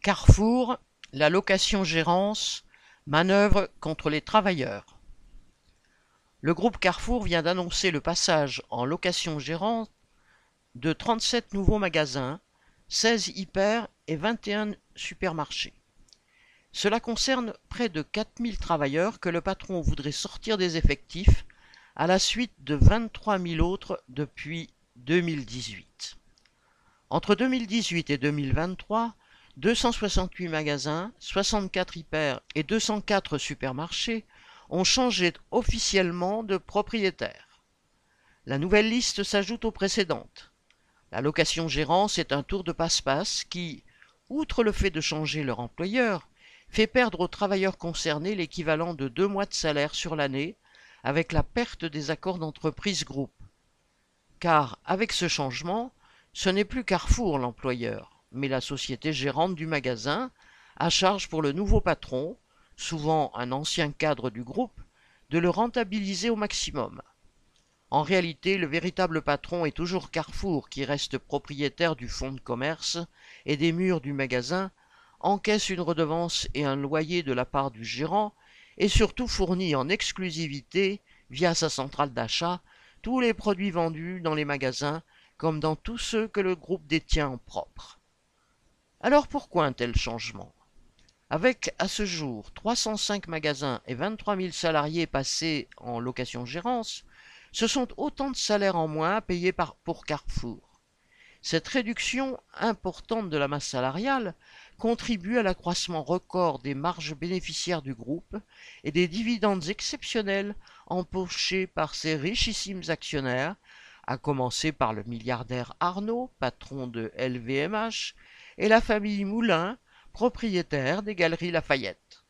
Carrefour, la location-gérance, manœuvre contre les travailleurs. Le groupe Carrefour vient d'annoncer le passage en location-gérance de 37 nouveaux magasins, 16 hyper et 21 supermarchés. Cela concerne près de 4000 travailleurs que le patron voudrait sortir des effectifs à la suite de 23 000 autres depuis 2018. Entre 2018 et 2023, 268 magasins, 64 hyper et 204 supermarchés ont changé officiellement de propriétaire. La nouvelle liste s'ajoute aux précédentes. La location-gérance est un tour de passe-passe qui, outre le fait de changer leur employeur, fait perdre aux travailleurs concernés l'équivalent de deux mois de salaire sur l'année avec la perte des accords d'entreprise groupe. Car avec ce changement, ce n'est plus Carrefour l'employeur, mais la société gérante du magasin, à charge pour le nouveau patron, souvent un ancien cadre du groupe, de le rentabiliser au maximum. En réalité, le véritable patron est toujours Carrefour qui reste propriétaire du fonds de commerce et des murs du magasin encaisse une redevance et un loyer de la part du gérant et surtout fournit en exclusivité, via sa centrale d'achat, tous les produits vendus dans les magasins comme dans tous ceux que le groupe détient en propre. Alors pourquoi un tel changement? Avec à ce jour 305 magasins et 23 000 salariés passés en location-gérance, ce sont autant de salaires en moins payés par, pour Carrefour. Cette réduction importante de la masse salariale contribue à l'accroissement record des marges bénéficiaires du groupe et des dividendes exceptionnels empochés par ses richissimes actionnaires, à commencer par le milliardaire Arnaud, patron de LVMH, et la famille Moulin, propriétaire des Galeries Lafayette.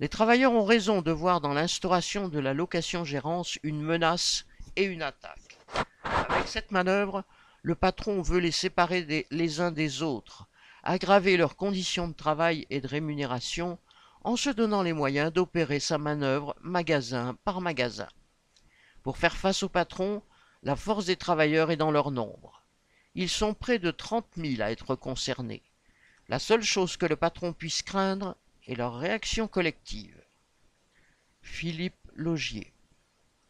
Les travailleurs ont raison de voir dans l'instauration de la location-gérance une menace et une attaque. Avec cette manœuvre, le patron veut les séparer les uns des autres, aggraver leurs conditions de travail et de rémunération en se donnant les moyens d'opérer sa manœuvre magasin par magasin. Pour faire face au patron, la force des travailleurs est dans leur nombre. Ils sont près de trente mille à être concernés. La seule chose que le patron puisse craindre est leur réaction collective. Philippe Logier